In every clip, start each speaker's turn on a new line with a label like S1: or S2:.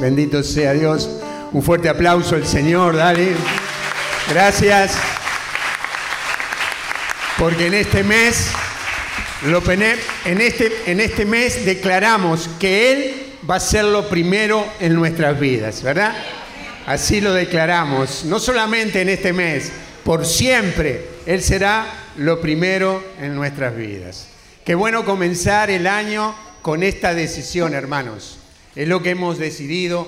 S1: Bendito sea Dios. Un fuerte aplauso al Señor, dale. Gracias. Porque en este mes, en este, en este mes declaramos que Él va a ser lo primero en nuestras vidas, ¿verdad? Así lo declaramos, no solamente en este mes, por siempre Él será lo primero en nuestras vidas. Qué bueno comenzar el año con esta decisión, hermanos. Es lo que hemos decidido.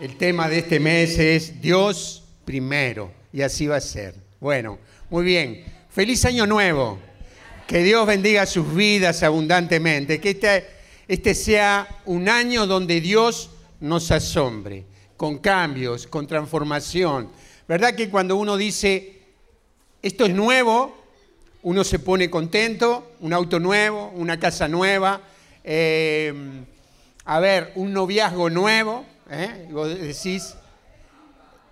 S1: El tema de este mes es Dios primero. Y así va a ser. Bueno, muy bien. Feliz año nuevo. Que Dios bendiga sus vidas abundantemente. Que este, este sea un año donde Dios nos asombre, con cambios, con transformación. ¿Verdad que cuando uno dice, esto es nuevo, uno se pone contento, un auto nuevo, una casa nueva, eh, a ver, un noviazgo nuevo, ¿eh? vos decís,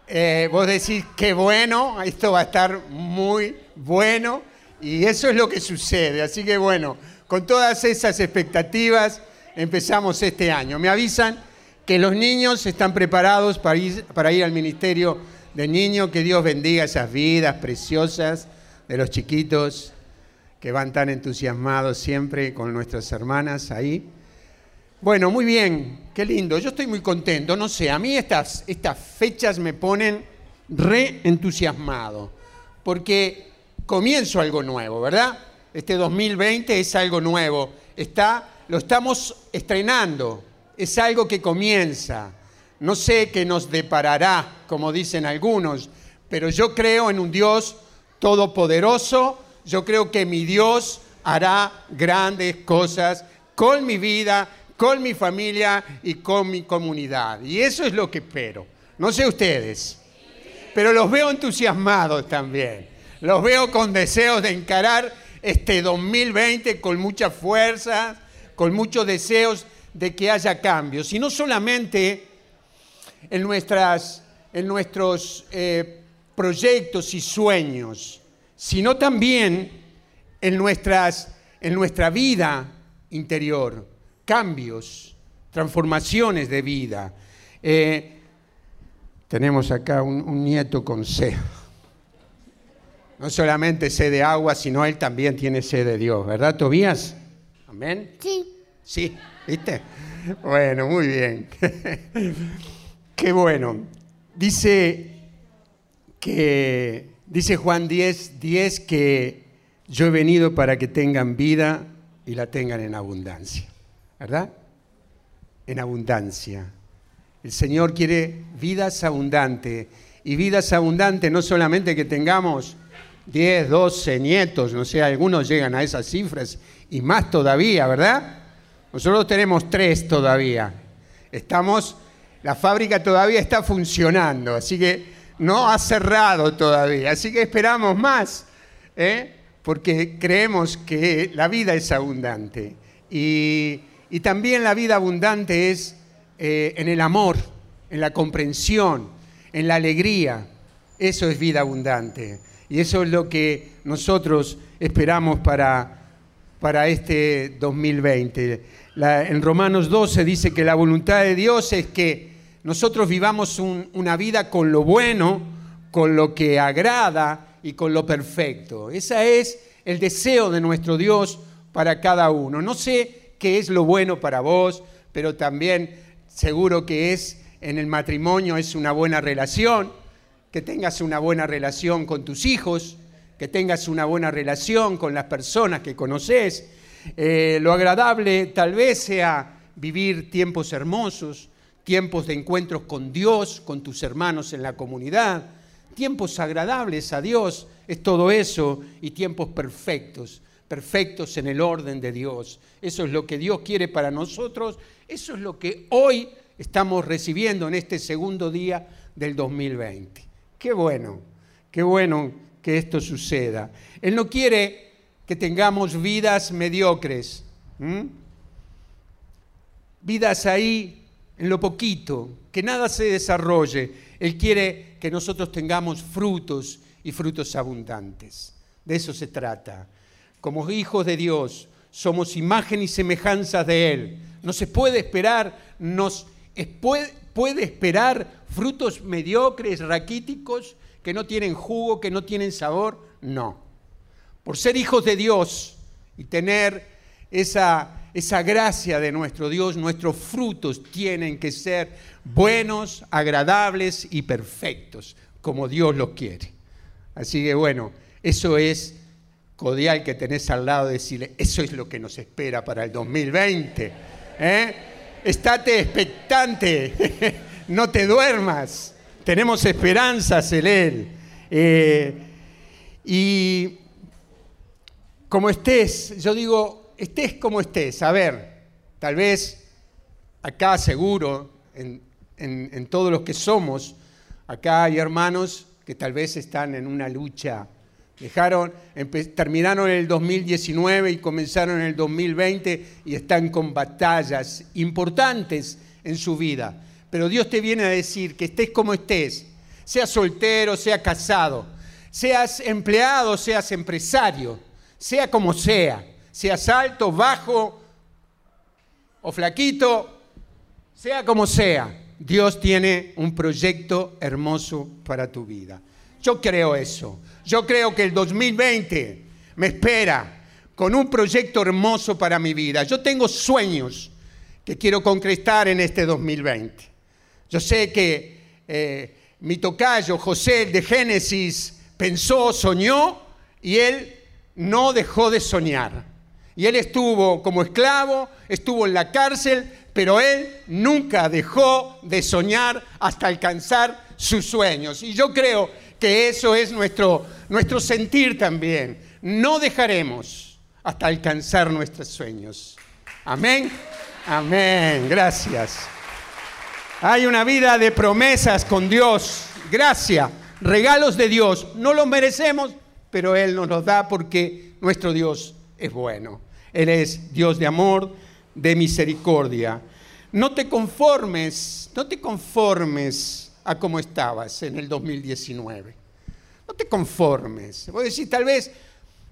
S1: eh, vos decís, qué bueno, esto va a estar muy bueno, y eso es lo que sucede. Así que bueno, con todas esas expectativas empezamos este año. Me avisan que los niños están preparados para ir, para ir al Ministerio de Niños, que Dios bendiga esas vidas preciosas de los chiquitos que van tan entusiasmados siempre con nuestras hermanas ahí. Bueno, muy bien, qué lindo. Yo estoy muy contento. No sé, a mí estas, estas fechas me ponen re entusiasmado, porque comienzo algo nuevo, ¿verdad? Este 2020 es algo nuevo. Está, lo estamos estrenando, es algo que comienza. No sé qué nos deparará, como dicen algunos, pero yo creo en un Dios todopoderoso, yo creo que mi Dios hará grandes cosas con mi vida, con mi familia y con mi comunidad. Y eso es lo que espero. No sé ustedes, pero los veo entusiasmados también. Los veo con deseos de encarar este 2020 con mucha fuerza, con muchos deseos de que haya cambios. Y no solamente en, nuestras, en nuestros eh, proyectos y sueños, sino también en, nuestras, en nuestra vida interior, cambios, transformaciones de vida. Eh, tenemos acá un, nieto con sed. No solamente sed de agua, sino él también tiene sed de Dios, ¿verdad, Tobías? Amén.
S2: Sí.
S1: Sí, ¿viste? Bueno, muy bien. Qué bueno. Dice que dice Juan 10, 10 que yo he venido para que tengan vida y la tengan en abundancia. ¿Verdad? En abundancia. El Señor quiere vidas abundantes. Y vidas abundantes no solamente que tengamos 10, 12 nietos, no sé, algunos llegan a esas cifras y más todavía, ¿verdad? Nosotros tenemos tres todavía. Estamos la fábrica todavía está funcionando, así que no ha cerrado todavía, así que esperamos más, ¿eh? porque creemos que la vida es abundante. Y, también la vida abundante es eh, en el amor, en la comprensión, en la alegría. Eso es vida abundante. Y eso es lo que nosotros esperamos para, para este 2020. en Romanos 12 dice que la voluntad de Dios es que nosotros vivamos una vida con lo bueno, con lo que agrada y con lo perfecto. Ese es el deseo de nuestro Dios para cada uno. No sé qué es lo bueno para vos, pero también seguro que es en el matrimonio es una buena relación, que tengas una buena relación con tus hijos, que tengas una buena relación con las personas que conoces. Eh, lo agradable tal vez sea vivir tiempos hermosos, tiempos de encuentros con Dios, con tus hermanos en la comunidad, tiempos agradables a Dios, es todo eso, y tiempos perfectos, perfectos en el orden de Dios. Eso es lo que Dios quiere para nosotros, eso es lo que hoy estamos recibiendo en este segundo día del 2020. Qué bueno, qué bueno que esto suceda. Él no quiere que tengamos vidas mediocres, vidas ahí en lo poquito, que nada se desarrolle. Él quiere que nosotros tengamos frutos y frutos abundantes. De eso se trata. Como hijos de Dios, somos imagen y semejanza de Él. No se puede esperar, nos puede, puede esperar frutos mediocres, raquíticos, que no tienen jugo, que no tienen sabor? No. Por ser hijos de Dios y tener esa, esa gracia de nuestro Dios, nuestros frutos tienen que ser buenos, agradables y perfectos, como Dios los quiere. Así que bueno, eso es codial que tenés al lado, decirle, eso es lo que nos espera para el 2020. ¿eh? Estate expectante, no te duermas, tenemos esperanzas en Él. Eh, y como estés, yo digo, estés como estés, a ver, tal vez acá seguro, en, en todos los que somos, acá hay hermanos que tal vez están en una lucha Dejaron, terminaron en el 2019 y comenzaron en el 2020 y están con batallas importantes en su vida. Pero Dios te viene a decir que estés como estés, seas soltero, sea casado, seas empleado, seas empresario, sea como sea, seas alto, bajo o flaquito, sea como sea, Dios tiene un proyecto hermoso para tu vida. Yo creo eso. Yo creo que el 2020 me espera con un proyecto hermoso para mi vida. Yo tengo sueños que quiero concretar en este 2020. Yo sé que eh, mi tocayo José de Génesis pensó, soñó y él no dejó de soñar. Y él estuvo como esclavo, estuvo en la cárcel, pero él nunca dejó de soñar hasta alcanzar sus sueños. Y yo creo que eso es nuestro, nuestro sentir también. No dejaremos hasta alcanzar nuestros sueños. Amén. Amén. Gracias. Hay una vida de promesas con Dios. Gracia, regalos de Dios. No los merecemos, pero Él nos los da porque nuestro Dios es bueno. Él es Dios de amor, de misericordia. No te conformes, no te conformes a cómo estabas en el 2019. No te conformes. Voy a decir, tal vez,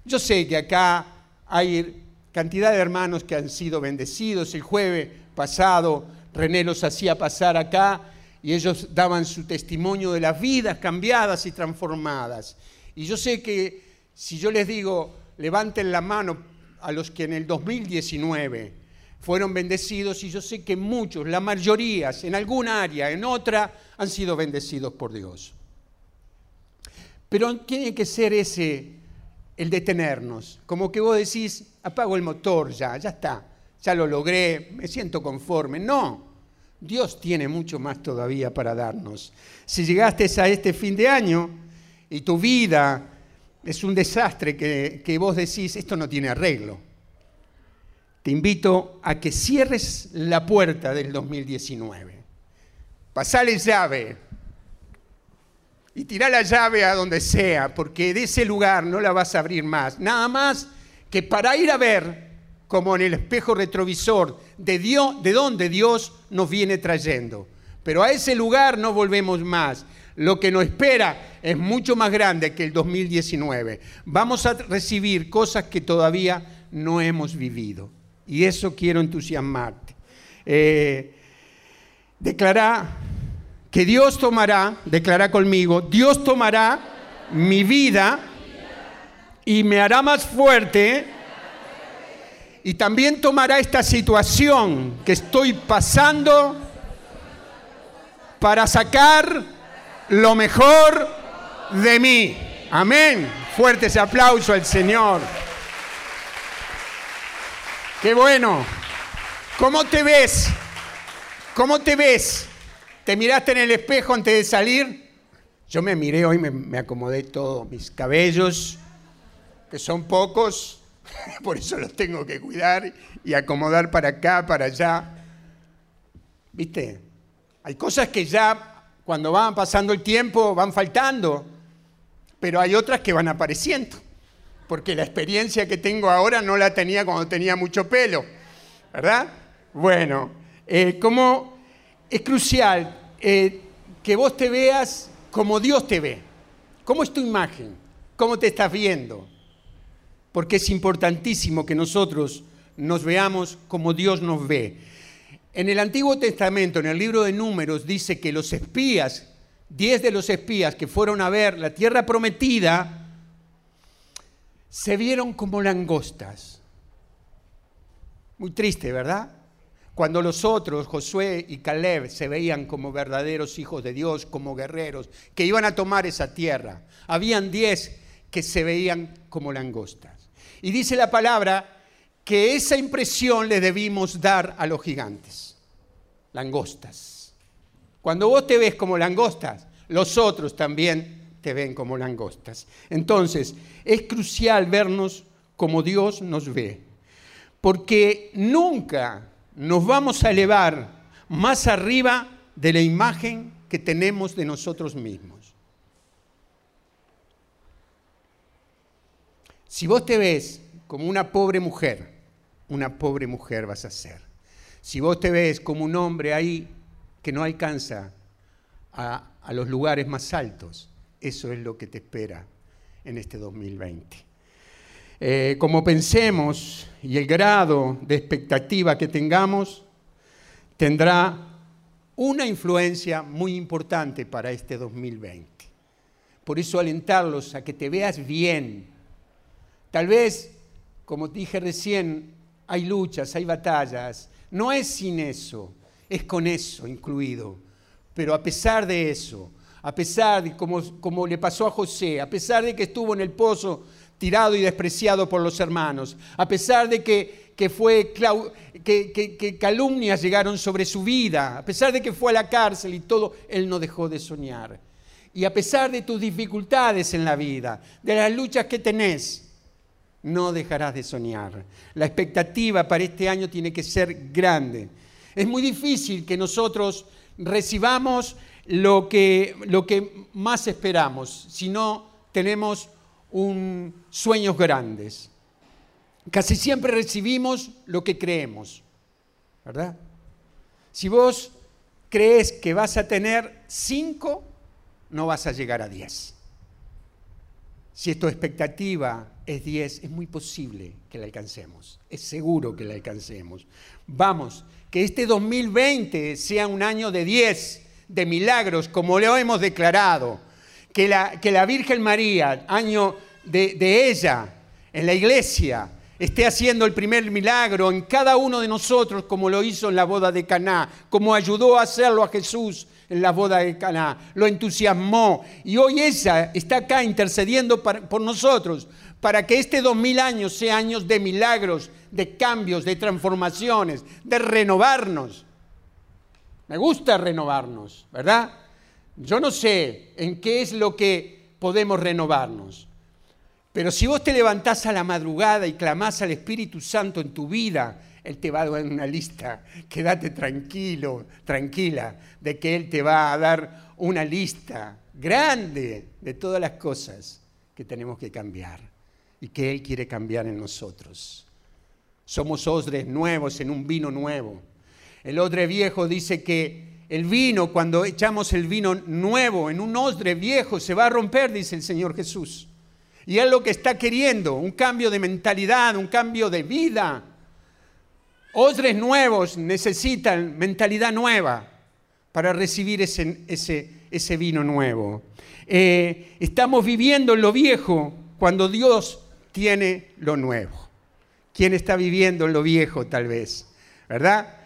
S1: yo sé que acá hay cantidad de hermanos que han sido bendecidos. El jueves pasado René los hacía pasar acá y ellos daban su testimonio de las vidas cambiadas y transformadas. Y yo sé que si yo les digo, levanten la mano a los que en el 2019 fueron bendecidos y yo sé que muchos, la mayoría, en alguna área, en otra, han sido bendecidos por Dios. Pero tiene que ser ese el detenernos, como que vos decís, apago el motor ya, ya está, ya lo logré, me siento conforme. No, Dios tiene mucho más todavía para darnos. Si llegaste a este fin de año y tu vida es un desastre que, que vos decís, esto no tiene arreglo, te invito a que cierres la puerta del 2019. Pasale llave y tirá la llave a donde sea, porque de ese lugar no la vas a abrir más. Nada más que para ir a ver, como en el espejo retrovisor, de, Dios, de dónde Dios nos viene trayendo. Pero a ese lugar no volvemos más. Lo que nos espera es mucho más grande que el 2019. Vamos a recibir cosas que todavía no hemos vivido. Y eso quiero entusiasmarte. Eh, declara que Dios tomará, declara conmigo, Dios tomará mi vida y me hará más fuerte y también tomará esta situación que estoy pasando para sacar lo mejor de mí. Amén. Fuerte ese aplauso al Señor. Qué bueno. ¿Cómo te ves? ¿Cómo te ves? ¿Te miraste en el espejo antes de salir? Yo me miré hoy, me, acomodé todos mis cabellos, que son pocos, por eso los tengo que cuidar y acomodar para acá, para allá. ¿Viste? Hay cosas que ya cuando van pasando el tiempo van faltando, pero hay otras que van apareciendo porque la experiencia que tengo ahora no la tenía cuando tenía mucho pelo, ¿verdad? Bueno, eh, es crucial eh, que vos te veas como Dios te ve. ¿Cómo es tu imagen? ¿Cómo te estás viendo? Porque es importantísimo que nosotros nos veamos como Dios nos ve. En el Antiguo Testamento, en el libro de Números, dice que los espías, diez de los espías que fueron a ver la tierra prometida, se vieron como langostas. Muy triste, ¿verdad? Cuando los otros, Josué y Caleb, se veían como verdaderos hijos de Dios, como guerreros, que iban a tomar esa tierra. Habían diez que se veían como langostas. Y dice la palabra que esa impresión le debimos dar a los gigantes, langostas. Cuando vos te ves como langostas, los otros también ven como langostas. Entonces, es crucial vernos como Dios nos ve, porque nunca nos vamos a elevar más arriba de la imagen que tenemos de nosotros mismos. Si vos te ves como una pobre mujer, una pobre mujer vas a ser. Si vos te ves como un hombre ahí que no alcanza a los lugares más altos, eso es lo que te espera en este 2020. Eh, como pensemos y el grado de expectativa que tengamos, tendrá una influencia muy importante para este 2020. Por eso alentarlos a que te veas bien. Tal vez, como dije recién, hay luchas, hay batallas. No es sin eso, es con eso incluido. Pero a pesar de eso, a pesar de como, le pasó a José, a pesar de que estuvo en el pozo tirado y despreciado por los hermanos, a pesar de que, que fue, que, que, calumnias llegaron sobre su vida, a pesar de que fue a la cárcel y todo, él no dejó de soñar. Y a pesar de tus dificultades en la vida, de las luchas que tenés, no dejarás de soñar. La expectativa para este año tiene que ser grande. Es muy difícil que nosotros recibamos lo que, lo que más esperamos, si no tenemos un, sueños grandes. Casi siempre recibimos lo que creemos, ¿verdad? Si vos crees que vas a tener cinco, no vas a llegar a diez. Si tu expectativa es diez, es muy posible que la alcancemos. Es seguro que la alcancemos. Vamos, que este 2020 sea un año de diez, de milagros, como lo hemos declarado que la, que la Virgen María, año de, ella, en la iglesia, esté haciendo el primer milagro en cada uno de nosotros, como lo hizo en la boda de Caná, como ayudó a hacerlo a Jesús en la boda de Caná, lo entusiasmó y hoy ella está acá intercediendo por nosotros para que este 2000 años sea años de milagros, de cambios, de transformaciones, de renovarnos. Me gusta renovarnos, ¿verdad? Yo no sé en qué es lo que podemos renovarnos, pero si vos te levantás a la madrugada y clamás al Espíritu Santo en tu vida, Él te va a dar una lista. Quédate tranquilo, tranquila, de que Él te va a dar una lista grande de todas las cosas que tenemos que cambiar y que Él quiere cambiar en nosotros. Somos odres nuevos en un vino nuevo. El odre viejo dice que el vino, cuando echamos el vino nuevo en un odre viejo, se va a romper, dice el Señor Jesús. Y es lo que está queriendo, un cambio de mentalidad, un cambio de vida. Odres nuevos necesitan mentalidad nueva para recibir ese, ese, ese vino nuevo. Eh, estamos viviendo en lo viejo cuando Dios tiene lo nuevo. ¿Quién está viviendo en lo viejo tal vez? ¿Verdad?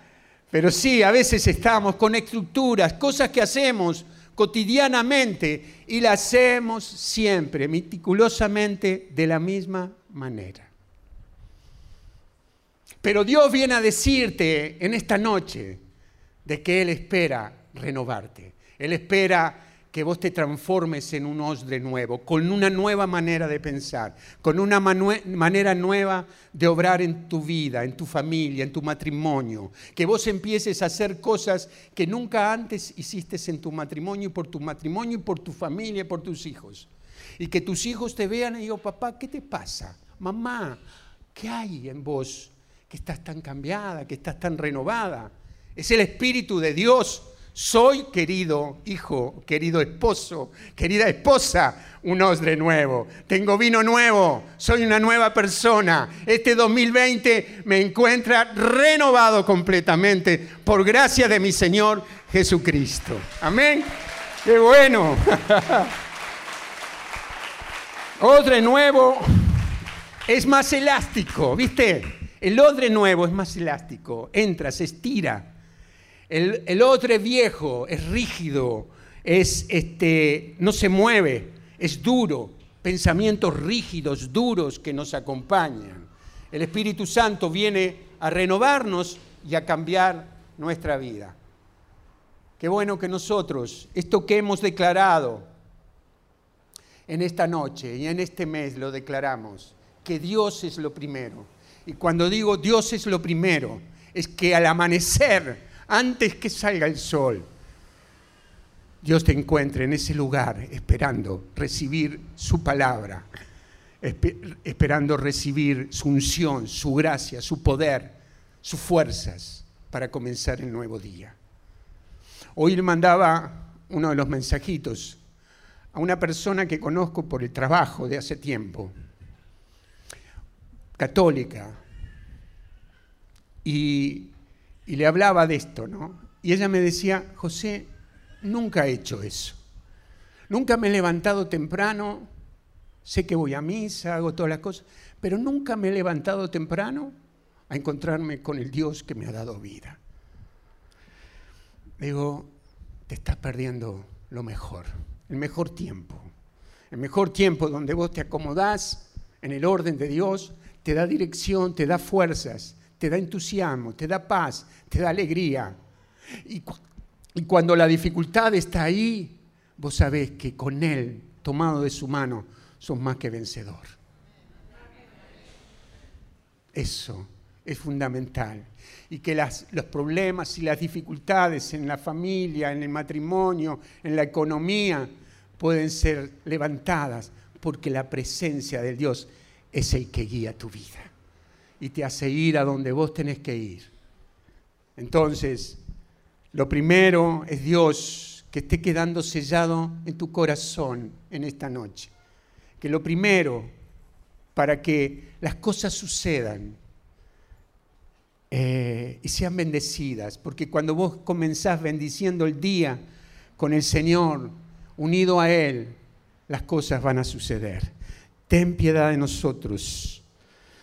S1: Pero sí, a veces estamos con estructuras, cosas que hacemos cotidianamente y las hacemos siempre, meticulosamente, de la misma manera. Pero Dios viene a decirte en esta noche de que Él espera renovarte. Él espera que vos te transformes en un osde nuevo, con una nueva manera de pensar, con una manera nueva de obrar en tu vida, en tu familia, en tu matrimonio, que vos empieces a hacer cosas que nunca antes hiciste en tu matrimonio y por tu matrimonio y por tu familia y por tus hijos. Y que tus hijos te vean y digan, papá, ¿qué te pasa? Mamá, ¿qué hay en vos que estás tan cambiada, que estás tan renovada? Es el Espíritu de Dios Soy, querido hijo, querido esposo, querida esposa, un odre nuevo. Tengo vino nuevo, soy una nueva persona. Este 2020 me encuentra renovado completamente por gracia de mi Señor Jesucristo. Amén. Qué bueno. odre nuevo es más elástico, ¿viste? El odre nuevo es más elástico, entra, se estira el, otro es viejo, es rígido, es, este, no se mueve, es duro, pensamientos rígidos, duros que nos acompañan. El Espíritu Santo viene a renovarnos y a cambiar nuestra vida. Qué bueno que nosotros, esto que hemos declarado en esta noche y en este mes lo declaramos, que Dios es lo primero. Y cuando digo Dios es lo primero, es que al amanecer antes que salga el sol, Dios te encuentre en ese lugar esperando recibir su palabra, esperando recibir su unción, su gracia, su poder, sus fuerzas para comenzar el nuevo día. Hoy le mandaba uno de los mensajitos a una persona que conozco por el trabajo de hace tiempo, católica, y y le hablaba de esto, ¿no? Y ella me decía, José, nunca he hecho eso. Nunca me he levantado temprano, sé que voy a misa, hago todas las cosas, pero nunca me he levantado temprano a encontrarme con el Dios que me ha dado vida. Digo, te estás perdiendo lo mejor, el mejor tiempo. El mejor tiempo donde vos te acomodás en el orden de Dios, te da dirección, te da fuerzas te da entusiasmo, te da paz, te da alegría. Y, cuando la dificultad está ahí, vos sabés que con Él, tomado de su mano, sos más que vencedor. Eso es fundamental. Y que los problemas y las dificultades en la familia, en el matrimonio, en la economía, pueden ser levantadas porque la presencia de Dios es el que guía tu vida y te hace ir a donde vos tenés que ir. Entonces, lo primero es Dios que esté quedando sellado en tu corazón en esta noche. Que lo primero, para que las cosas sucedan eh, y sean bendecidas, porque cuando vos comenzás bendiciendo el día con el Señor, unido a Él, las cosas van a suceder. Ten piedad de nosotros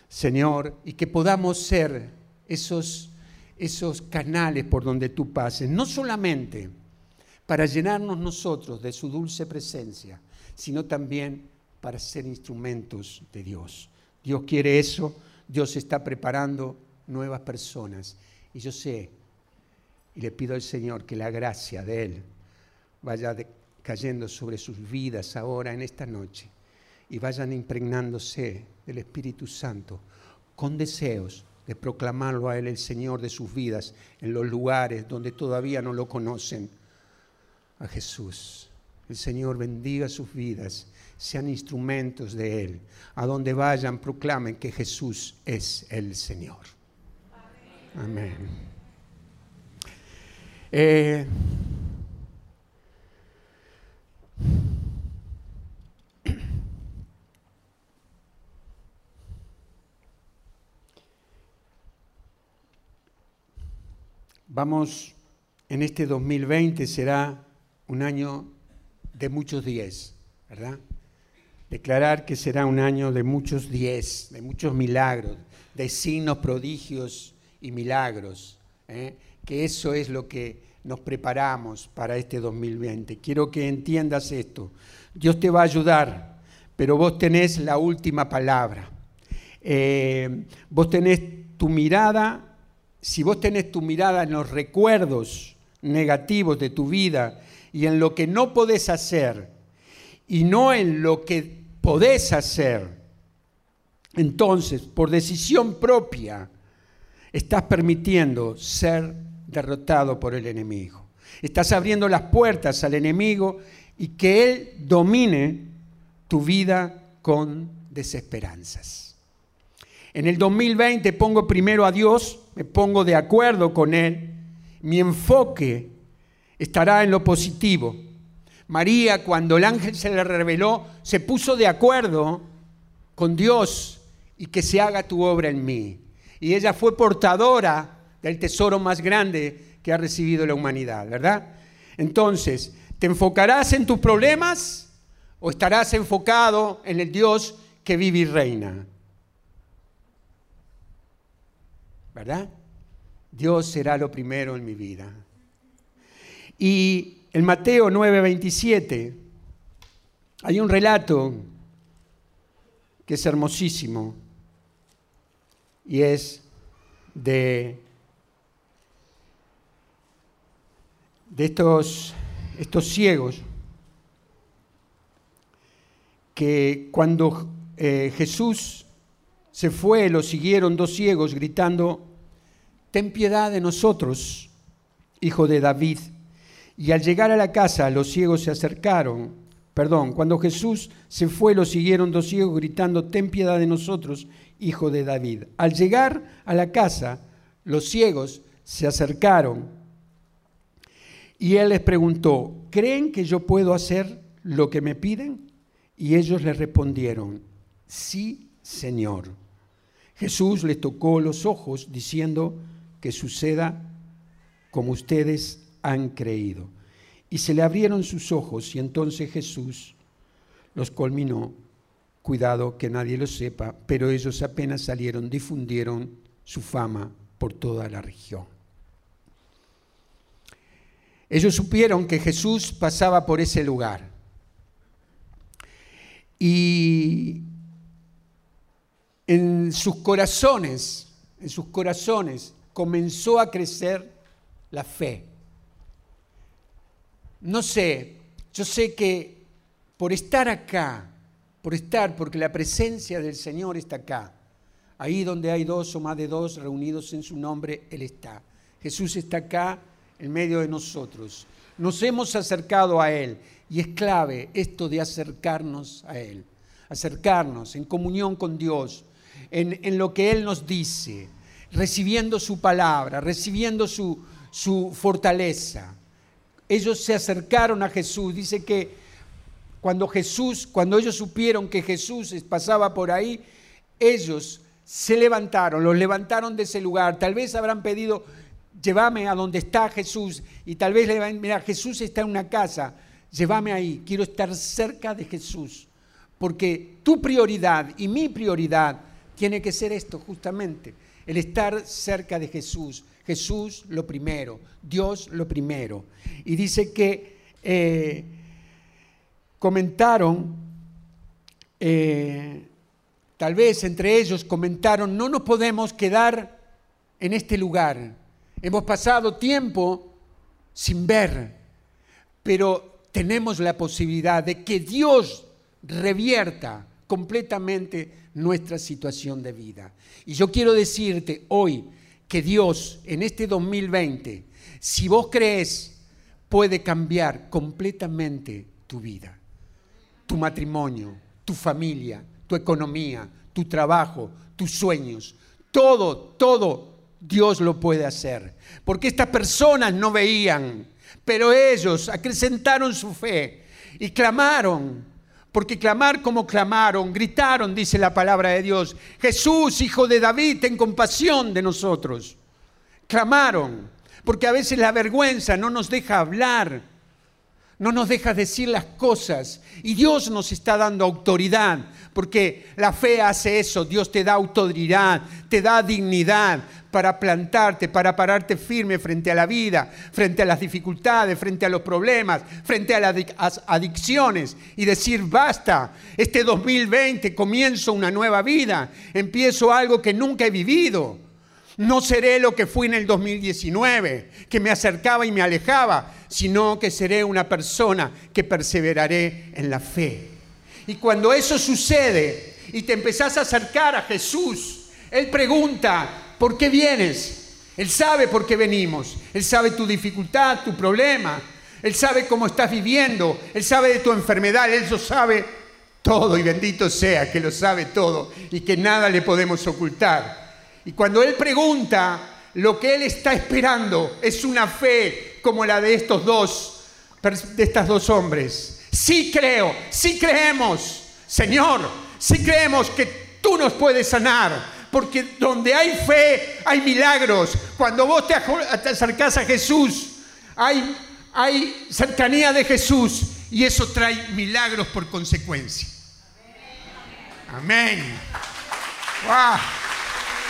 S1: Señor, y que podamos ser esos, esos canales por donde tú pases, no solamente para llenarnos nosotros de su dulce presencia, sino también para ser instrumentos de Dios. Dios quiere eso, Dios está preparando nuevas personas. Y yo sé, y le pido al Señor que la gracia de Él vaya cayendo sobre sus vidas ahora en esta noche y vayan impregnándose del Espíritu Santo con deseos de proclamarlo a Él el Señor de sus vidas en los lugares donde todavía no lo conocen, a Jesús. El Señor bendiga sus vidas, sean instrumentos de Él. A donde vayan, proclamen que Jesús es el Señor. Amén. Eh, Vamos, en este 2020 será un año de muchos diez, ¿verdad? Declarar que será un año de muchos diez, de muchos milagros, de signos, prodigios y milagros. ¿eh? Que eso es lo que nos preparamos para este 2020. Quiero que entiendas esto. Dios te va a ayudar, pero vos tenés la última palabra. Eh, vos tenés tu mirada si vos tenés tu mirada en los recuerdos negativos de tu vida y en lo que no podés hacer y no en lo que podés hacer, entonces, por decisión propia, estás permitiendo ser derrotado por el enemigo. Estás abriendo las puertas al enemigo y que él domine tu vida con desesperanzas. En el 2020 pongo primero a Dios, me pongo de acuerdo con Él, mi enfoque estará en lo positivo. María, cuando el ángel se le reveló, se puso de acuerdo con Dios y que se haga tu obra en mí. Y ella fue portadora del tesoro más grande que ha recibido la humanidad, ¿verdad? Entonces, ¿te enfocarás en tus problemas o estarás enfocado en el Dios que vive y reina? ¿Verdad? Dios será lo primero en mi vida. Y en Mateo 9:27 hay un relato que es hermosísimo y es de, de estos, estos ciegos que cuando eh, Jesús se fue, lo siguieron dos ciegos gritando, ten piedad de nosotros, hijo de David. Y al llegar a la casa, los ciegos se acercaron. Perdón, cuando Jesús se fue, lo siguieron dos ciegos gritando, ten piedad de nosotros, hijo de David. Al llegar a la casa, los ciegos se acercaron y él les preguntó, ¿creen que yo puedo hacer lo que me piden? Y ellos le respondieron, sí, Señor. Jesús les tocó los ojos diciendo que suceda como ustedes han creído. Y se le abrieron sus ojos y entonces Jesús los culminó. Cuidado que nadie lo sepa, pero ellos apenas salieron, difundieron su fama por toda la región. Ellos supieron que Jesús pasaba por ese lugar. Y en sus corazones, en sus corazones comenzó a crecer la fe. No sé, yo sé que por estar acá, por estar, porque la presencia del Señor está acá, ahí donde hay dos o más de dos reunidos en su nombre, Él está. Jesús está acá en medio de nosotros. Nos hemos acercado a Él y es clave esto de acercarnos a Él, acercarnos en comunión con Dios, en, en lo que Él nos dice, recibiendo su palabra, recibiendo su, su fortaleza. Ellos se acercaron a Jesús. Dice que cuando Jesús, cuando ellos supieron que Jesús pasaba por ahí, ellos se levantaron, los levantaron de ese lugar. Tal vez habrán pedido, llévame a donde está Jesús. Y tal vez le mira, Jesús está en una casa, llévame ahí. Quiero estar cerca de Jesús. Porque tu prioridad y mi prioridad tiene que ser esto justamente, el estar cerca de Jesús, Jesús lo primero, Dios lo primero. Y dice que eh, comentaron, eh, tal vez entre ellos comentaron, no nos podemos quedar en este lugar. Hemos pasado tiempo sin ver, pero tenemos la posibilidad de que Dios revierta completamente nuestra situación de vida. Y yo quiero decirte hoy, que Dios en este 2020, si vos crees, puede cambiar completamente tu vida, tu matrimonio, tu familia, tu economía, tu trabajo, tus sueños. Todo, todo Dios lo puede hacer. Porque estas personas no veían, pero ellos acrecentaron su fe y clamaron porque clamar como clamaron, gritaron, dice la palabra de Dios, Jesús, hijo de David, ten compasión de nosotros. Clamaron, porque a veces la vergüenza no nos deja hablar, no nos deja decir las cosas. Y Dios nos está dando autoridad, porque la fe hace eso, Dios te da autoridad, te da dignidad, para plantarte, para pararte firme frente a la vida, frente a las dificultades, frente a los problemas, frente a las adicciones y decir, basta, este 2020 comienzo una nueva vida, empiezo algo que nunca he vivido. No seré lo que fui en el 2019, que me acercaba y me alejaba, sino que seré una persona que perseveraré en la fe. Y cuando eso sucede y te empezás a acercar a Jesús, Él pregunta, ¿por qué vienes? Él sabe por qué venimos. Él sabe tu dificultad, tu problema. Él sabe cómo estás viviendo. Él sabe de tu enfermedad. Él lo sabe todo y bendito sea que lo sabe todo y que nada le podemos ocultar. Y cuando Él pregunta, lo que Él está esperando es una fe como la de estos dos, de estas dos hombres. Sí creo, sí creemos, Señor, sí creemos que tú nos puedes sanar. Porque donde hay fe hay milagros. Cuando vos te acercás a Jesús, hay, hay cercanía de Jesús y eso trae milagros por consecuencia. Amén. ¡Wow!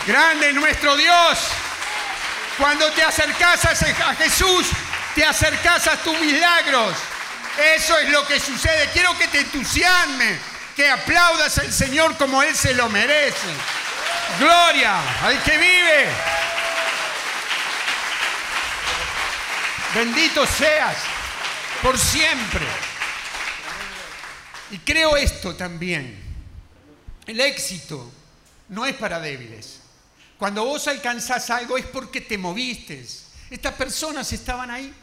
S1: Grande nuestro Dios. Cuando te acercas a Jesús, te acercas a tus milagros. Eso es lo que sucede. Quiero que te entusiasme, que aplaudas al Señor como Él se lo merece. Gloria al que vive. Bendito seas por siempre. Y creo esto también. El éxito no es para débiles. Cuando vos alcanzás algo es porque te moviste. Estas personas estaban ahí.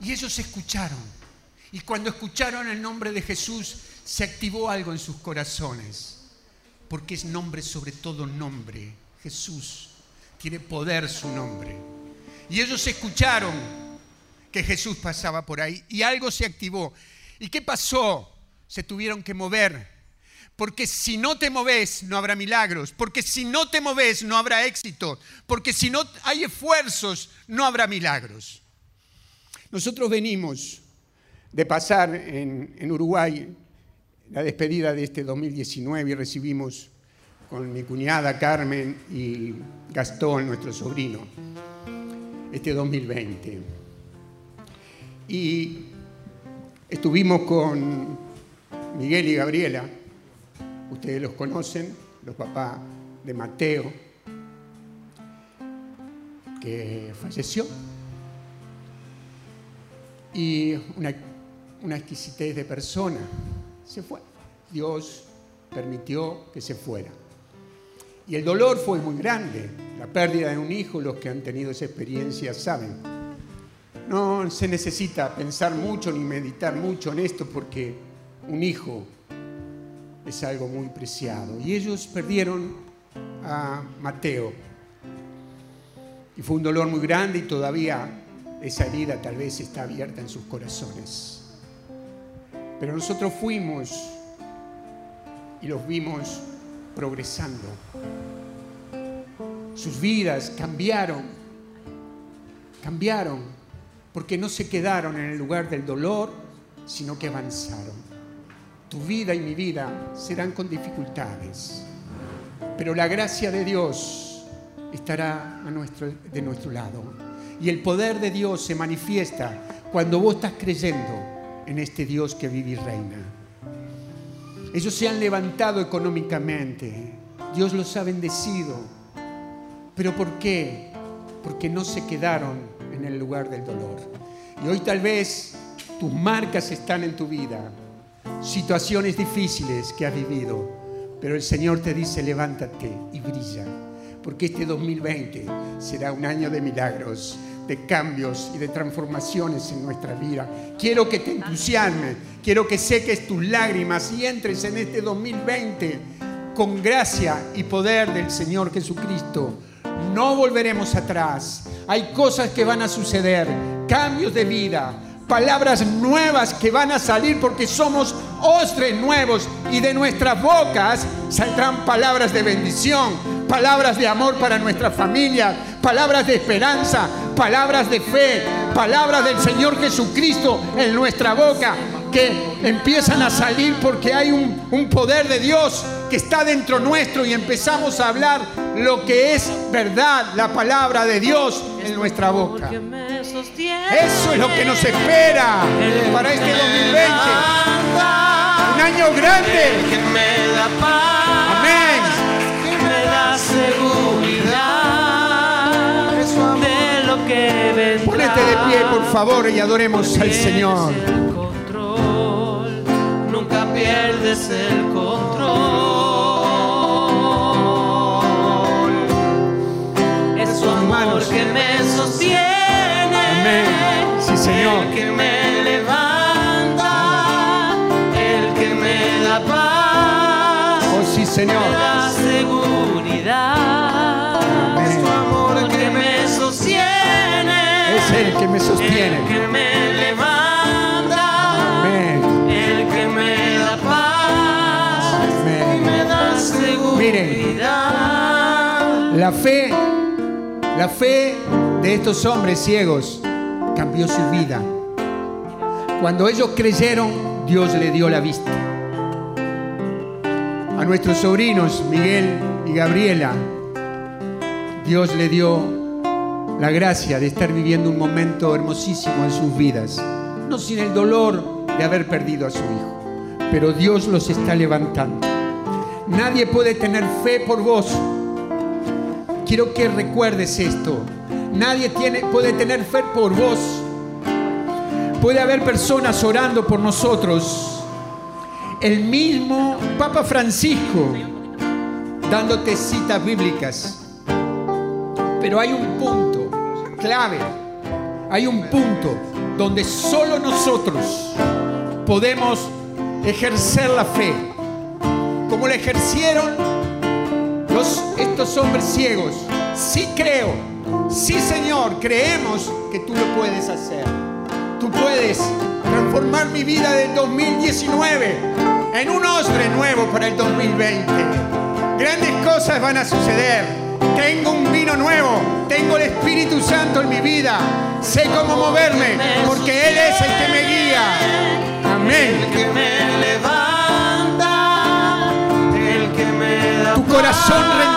S1: Y ellos escucharon. Y cuando escucharon el nombre de Jesús, se activó algo en sus corazones. Porque es nombre sobre todo nombre. Jesús. Tiene poder su nombre. Y ellos escucharon que Jesús pasaba por ahí. Y algo se activó. ¿Y qué pasó? Se tuvieron que mover porque si no te moves, no habrá milagros. Porque si no te moves, no habrá éxito. Porque si no hay esfuerzos, no habrá milagros. Nosotros venimos de pasar en, Uruguay la despedida de este 2019 y recibimos con mi cuñada Carmen y Gastón, nuestro sobrino, este 2020. Y estuvimos con Miguel y Gabriela Ustedes los conocen, los papás de Mateo, que falleció. Y una, una exquisitez de persona se fue. Dios permitió que se fuera. Y el dolor fue muy grande. La pérdida de un hijo, los que han tenido esa experiencia saben. No se necesita pensar mucho ni meditar mucho en esto porque un hijo es algo muy preciado. Y ellos perdieron a Mateo. Y fue un dolor muy grande y todavía esa herida tal vez está abierta en sus corazones. Pero nosotros fuimos y los vimos progresando. Sus vidas cambiaron, cambiaron, porque no se quedaron en el lugar del dolor, sino que avanzaron tu vida y mi vida serán con dificultades, pero la gracia de Dios estará a nuestro, de nuestro lado. Y el poder de Dios se manifiesta cuando vos estás creyendo en este Dios que vive y reina. Ellos se han levantado económicamente, Dios los ha bendecido. ¿Pero por qué? Porque no se quedaron en el lugar del dolor. Y hoy tal vez tus marcas están en tu vida, situaciones difíciles que has vivido, pero el Señor te dice, levántate y brilla, porque este 2020 será un año de milagros, de cambios y de transformaciones en nuestra vida. Quiero que te entusiasme, quiero que seques tus lágrimas y entres en este 2020 con gracia y poder del Señor Jesucristo. No volveremos atrás. Hay cosas que van a suceder, cambios de vida, palabras nuevas que van a salir porque somos ostres nuevos y de nuestras bocas saldrán palabras de bendición, palabras de amor para nuestra familia, palabras de esperanza, palabras de fe, palabras del Señor Jesucristo en nuestra boca que empiezan a salir porque hay un, un, poder de Dios que está dentro nuestro y empezamos a hablar lo que es verdad, la palabra de Dios en nuestra boca. Eso es lo que nos espera para este 2020. Un año grande. Amén.
S2: me da seguridad de lo que vendrá.
S1: Ponete de pie, por favor, y adoremos al Señor.
S2: nunca pierdes el control. Es su amor que me sostiene.
S1: Señor.
S2: El que me levanta, el que me da paz.
S1: Oh, sí, Señor.
S2: Me da seguridad. Es tu amor que me sostiene.
S1: me sostiene.
S2: El que me levanta.
S1: Amén.
S2: El que me da paz.
S1: Amén.
S2: Y me da seguridad.
S1: La fe, la fe de estos hombres ciegos cambió su vida. Cuando ellos creyeron, Dios le dio la vista. A nuestros sobrinos, Miguel y Gabriela, Dios le dio la gracia de estar viviendo un momento hermosísimo en sus vidas. No sin el dolor de haber perdido a su hijo, pero Dios los está levantando. Nadie puede tener fe por vos. Quiero que recuerdes esto. Nadie tiene, puede tener fe por vos. Puede haber personas orando por nosotros. El mismo Papa Francisco dándote citas bíblicas. Pero hay un punto clave. Hay un punto donde solo nosotros podemos ejercer la fe. Como la ejercieron los, estos hombres ciegos. Sí creo, sí Señor, creemos que tú lo puedes hacer. Tú puedes transformar mi vida del 2019 en un ostre nuevo para el 2020. Grandes cosas van a suceder. Tengo un vino nuevo, tengo el Espíritu Santo en mi vida. Sé cómo moverme porque Él es el que me guía. Amén.
S2: El que me levanta. El que me da
S1: Tu corazón
S2: paz.